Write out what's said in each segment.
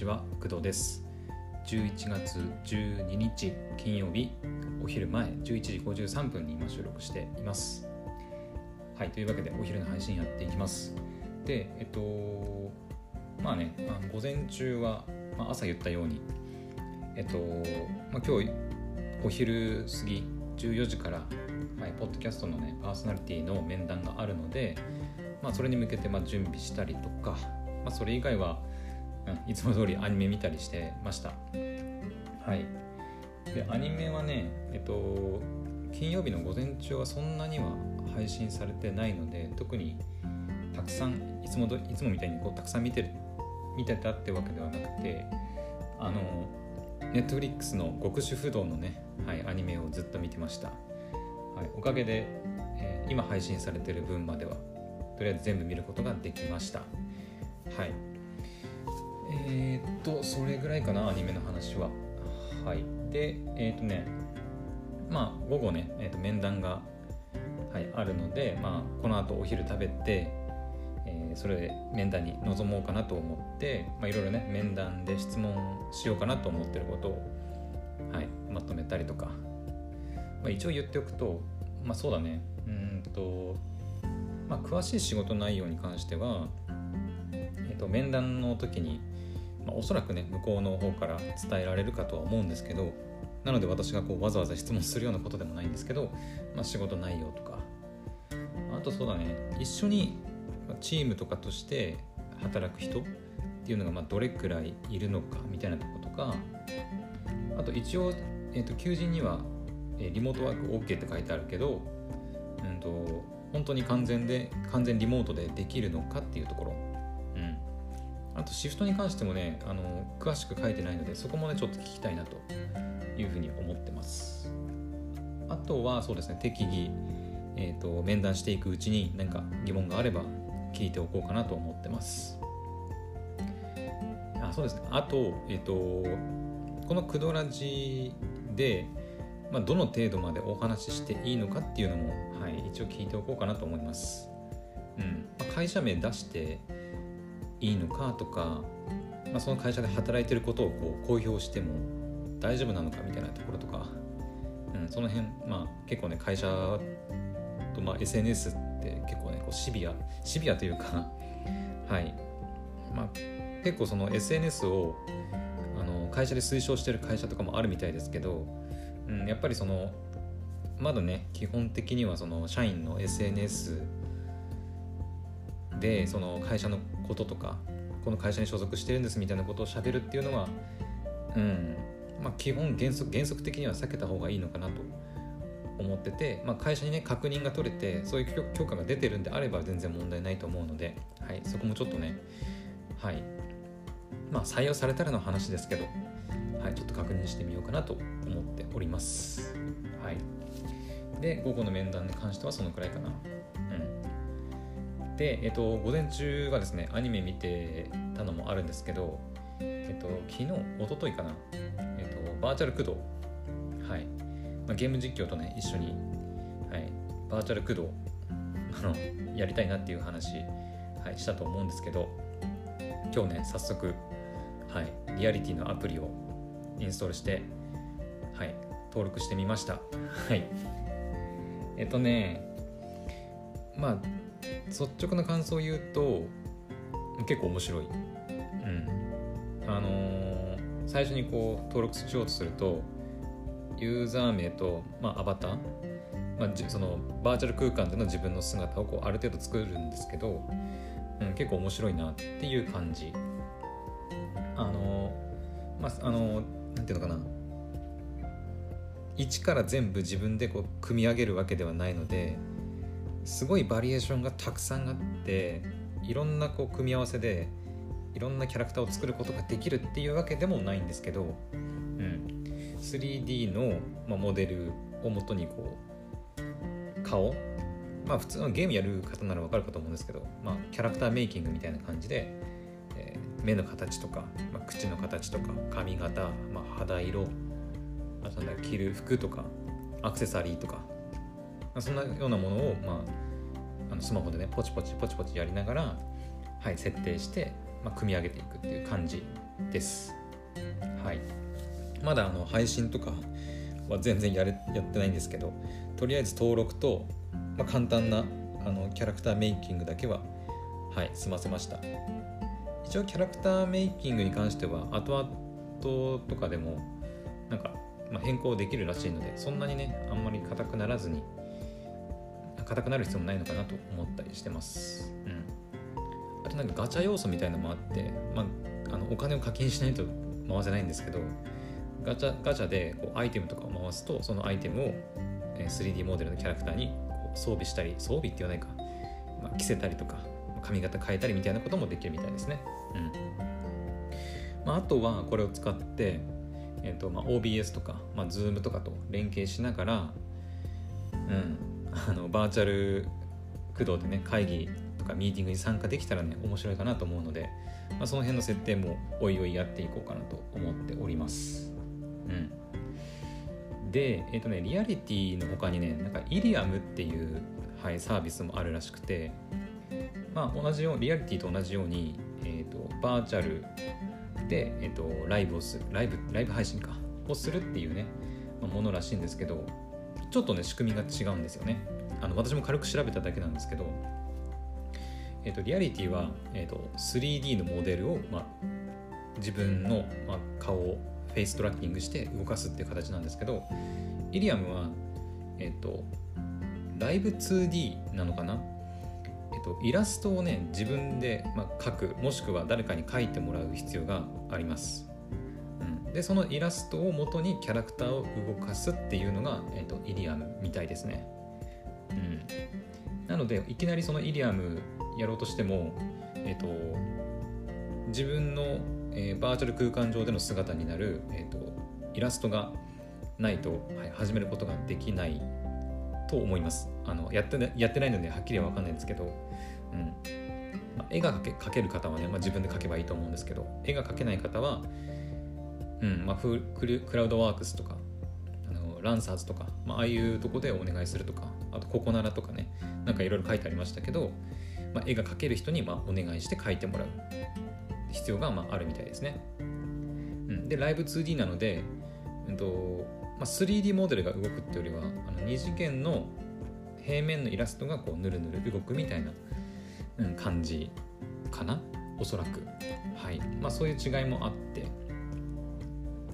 ちは工藤です。11月12日金曜日お昼前11時53分に今収録しています。はいというわけでお昼の配信やっていきます。でえっとまあねあ午前中は、まあ、朝言ったようにえっと、まあ、今日お昼過ぎ14時から、はい、ポッドキャストのねパーソナリティの面談があるので、まあ、それに向けてまあ準備したりとか、まあ、それ以外は、うん、いつも通りアニメ見たりしてました。はい。でアニメはねえっと金曜日の午前中はそんなには配信されてないので特にたくさんいつもどいつもみたいにこうたくさん見てる見てたってわけではなくてあのネットフリックスの極主不動のね、はい、アニメをずっと見てました、はい、おかげで、えー、今配信されてる分まではとりあえず全部見ることができました。はい、とそれぐらいかなアニメの話は。はい。でえー、っとねまあ午後ね、えー、と面談が、はい、あるので、まあ、この後お昼食べてえー、それで面談に臨もうかなと思っていろいろね面談で質問しようかなと思ってることを、はい、まとめたりとか、まあ、一応言っておくとまあそうだね。うんと、まあ、詳しい仕事内容に関しては、えー、と面談の時に、まあ、おそらくね向こうの方から伝えられるかとは思うんですけどなので私がこうわざわざ質問するようなことでもないんですけど、まあ、仕事内容とかあとそうだね一緒にチームとかとして働く人っていうのがまどれくらいいるのかみたいなとことかあと一応、えー、と求人には、えー、リモートワーク OK って書いてあるけど、うんと、本当に完全で完全リモートでできるのかっていうところ、あとシフトに関してもねあの詳しく書いてないのでそこもねちょっと聞きたいなというふうに思ってますあとはそうですね適宜、えーと面談していくうちに何か疑問があれば聞いておこうかなと思ってます。あそうですねあと,、えーと、この「クドラジで」まあ、どの程度までお話ししていいのかっていうのも、はい、一応聞いておこうかなと思います。うんまあ、会社名出していいのかとか、まあ、その会社で働いてることをこう公表しても大丈夫なのかみたいなところとか、うん、その辺、まあ、結構ね会社と、まあ、SNS って結構ねこうシビアシビアというか はい。まあ結構その SNS をあの会社で推奨してる会社とかもあるみたいですけど、うん、やっぱりそのまだね基本的にはその社員の SNS でその会社のこととかこの会社に所属してるんですみたいなことをしゃべるっていうのはうんまあ基本原則原則的には避けた方がいいのかなと思ってて、まあ、会社にね確認が取れてそういう許可が出てるんであれば全然問題ないと思うので、はい、そこもちょっとねはいまあ採用されたらの話ですけど、はい、ちょっと確認してみようかなと思っております。はい。で午後の面談に関してはそのくらいかな。でえっと午前中はですねアニメ見てたのもあるんですけどえっと昨日一昨日かなえっとバーチャル駆動はい。まあ、ゲーム実況とね一緒に、はい、バーチャル駆動 あのやりたいなっていう話、はい、したと思うんですけど今日ね早速、はい、リアリティのアプリをインストールして、はい、登録してみました。はい。えっとねまあ率直な感想を言うと結構面白い。うん。あのー、最初にこう登録しようとするとユーザー名と、まあ、アバター、まあ、そのバーチャル空間での自分の姿をこうある程度作るんですけど、うん、結構面白いなっていう感じ。あのまああのなんていうのかな。一から全部自分でこう組み上げるわけではないのですごいバリエーションがたくさんあっていろんなこう組み合わせでいろんなキャラクターを作ることができるっていうわけでもないんですけどうん。3D の、まあ、モデルをもとにこう顔まあ普通のゲームやる方ならわかるかと思うんですけど、まあ、キャラクターメイキングみたいな感じで、えー、目の形とか、まあ、口の形とか髪型、まあ、肌色あとなんだ着る服とかアクセサリーとか、あ、そんなようなものを、まあ、あのスマホでねポチポチポチポチやりながら、はい、設定して、まあ、組み上げていくっていう感じです。はい。まだあの配信とかは全然やれやってないんですけどとりあえず登録と、まあ、簡単なあのキャラクターメイキングだけははい済ませました。一応キャラクターメイキングに関しては後々とかでもなんか、まあ、変更できるらしいのでそんなにねあんまり硬くならずに硬くなる必要もないのかなと思ったりしてます。うん。あとなんかガチャ要素みたいなのもあって、まあ、あのお金を課金しないと回せないんですけどガチャガチャでこうアイテムとかを回すとそのアイテムを 3D モデルのキャラクターにこう装備したり装備って言わないか、まあ、着せたりとか髪型変えたりみたいなこともできるみたいですね。うん。まあ、あとはこれを使って、えーとまあ、OBS とか、まあ、Zoom とかと連携しながら、うん、あのバーチャル駆動でね会議とかミーティングに参加できたらね面白いかなと思うので、まあ、その辺の設定もおいおいやっていこうかなと思っております。うん、で、えっ、ー、とね、リアリティの他にね、なんかイリアムっていう、はい、サービスもあるらしくて、まあ、同じようリアリティと同じように、えーと、バーチャルで、えーと、ライブをするライブライブ配信かをするっていうね、まあ、ものらしいんですけどちょっとね仕組みが違うんですよね。あの私も軽く調べただけなんですけど、えーと、リアリティは、えー、と 3D のモデルを、まあ、自分の、まあ、顔をフェイストラッキングして動かすっていう形なんですけどイリアムはえっ、ー、とライブ 2D なのかな？えっと、イラストをね自分で、まあ、描くもしくは誰かに描いてもらう必要があります、でそのイラストを元にキャラクターを動かすっていうのが、えっと、イリアムみたいですね、うん、なのでいきなりそのイリアムやろうとしてもえっと自分の、えー、バーチャル空間上での姿になる、えっと、イラストがないと、はい、始めることができないと思います。あのやって、やってないのではっきりは分かんないんですけど、うん。まあ、絵が描け描ける方はね、まあ、自分で描けばいいと思うんですけど絵が描けない方は、うんまあ、クラウドワークスとかあのランサーズとか、まあ、ああいうとこでお願いするとかあとココナラとかねなんかいろいろ書いてありましたけど、まあ、絵が描ける人にまあお願いして描いてもらう必要がまああるみたいですね、うん、でライブ 2D なので、うんとまあ、3D モデルが動くってよりはあの2次元の平面のイラストがこうぬるぬる動くみたいな、うん、感じかな。おそらく。はい。まあそういう違いもあって。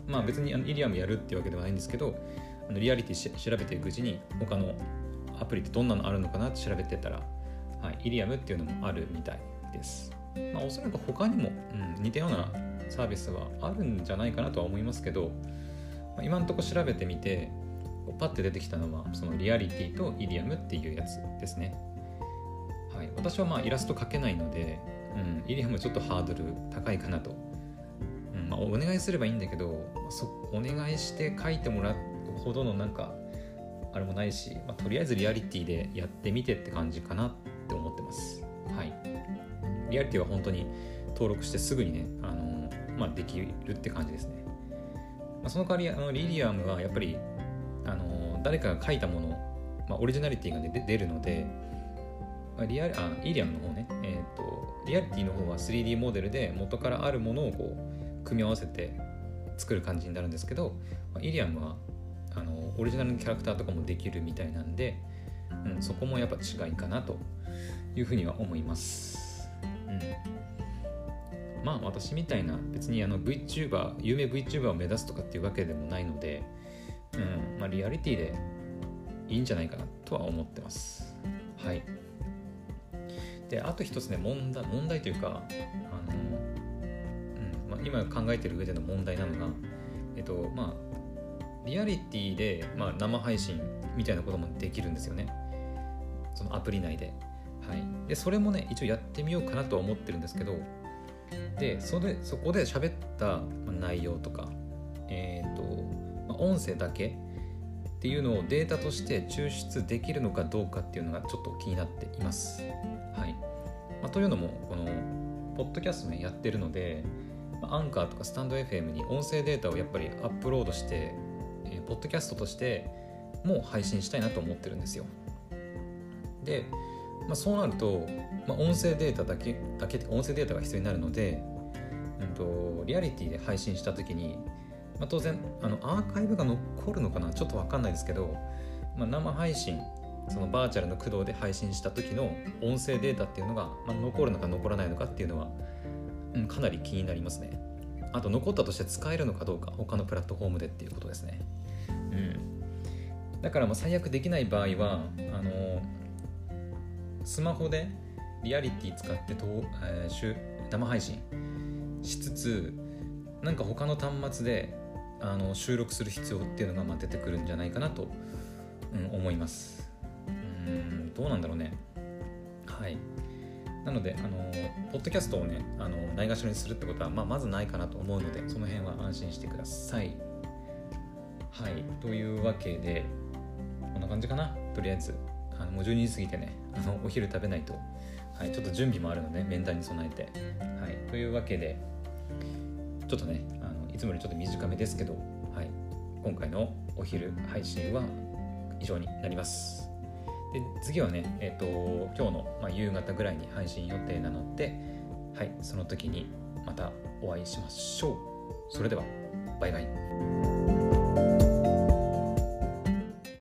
まあ別にあのイリアムやるっていうわけではないんですけどあのリアリティ調べていくうちに他のアプリってどんなのあるのかなって調べてたら、はい、イリアムっていうのもあるみたいです。まあ、おそらく他にも、うん、似たようなサービスはあるんじゃないかなとは思いますけど、まあ、今のところ調べてみてパッて出てきたのはそのリアリティとイディアムっていうやつですね、はい、私はまあイラスト描けないので、うん、イディアムちょっとハードル高いかなと、うんまあ、お願いすればいいんだけどそお願いして描いてもらうほどのなんかあれもないし、まあ、とりあえずリアリティでやってみてって感じかなって思ってます。はい。リアリティは本当に登録してすぐにね、あのまあ、できるって感じですね。まあ、その代わりあのリリアムはやっぱりあの誰かが書いたもの、まあ、オリジナリティが、ね、出るので、まあ、リアあイリアムの方ね、えーと、リアリティの方は 3D モデルで元からあるものをこう組み合わせて作る感じになるんですけど、まあ、イリアムはあのオリジナルのキャラクターとかもできるみたいなんで、うん、そこもやっぱ違いかなというふうには思います。うん。まあ私みたいな別にあの VTuber 有名 VTuber を目指すとかっていうわけでもないので、うんまあ、リアリティでいいんじゃないかなとは思ってます。はい。であと一つね問題問題というかあの、まあ、今考えてる上での問題なのがえっとまあリアリティで、まあ、生配信みたいなこともできるんですよね。そのアプリ内で。はい、でそれもね一応やってみようかなとは思ってるんですけどでそれそこで喋った内容とか、えーとまあ、音声だけっていうのをデータとして抽出できるのかどうかっていうのがちょっと気になっています。はい。まあ、というのもこのポッドキャストねやってるのでアンカーとかスタンド FM に音声データをやっぱりアップロードして、えー、ポッドキャストとしても配信したいなと思ってるんですよ。で、まあ、そうなると、まあ、音声データだけだけ音声データが必要になるので、うんと、リアリティで配信した時に、まあ、当然あのアーカイブが残るのかなちょっと分かんないですけど、まあ、生配信そのバーチャルの駆動で配信した時の音声データっていうのが、まあ、残るのか残らないのかっていうのは、うん、かなり気になりますね。あと残ったとして使えるのかどうか他のプラットフォームでっていうことですね。うん。だからまあ最悪できない場合はあのスマホでリアリティ使ってと、えー、生配信しつつなんか他の端末であの収録する必要っていうのがまあ出てくるんじゃないかなと、うん、思います。うんどうなんだろうね。はい。なのであのポッドキャストをねあのないがしろにするってことは、まあ、まずないかなと思うのでその辺は安心してください。はいというわけでこんな感じかな。とりあえずあのもう12時過ぎてねあのお昼食べないと、はい、ちょっと準備もあるので面談に備えて。はいというわけでちょっとねあのいつもよりちょっと短めですけど、はい、今回のお昼配信は以上になります。で次はね、えーと、今日の、まあ、夕方ぐらいに配信予定なので、はい、その時にまたお会いしましょう。それでは、バイバイ。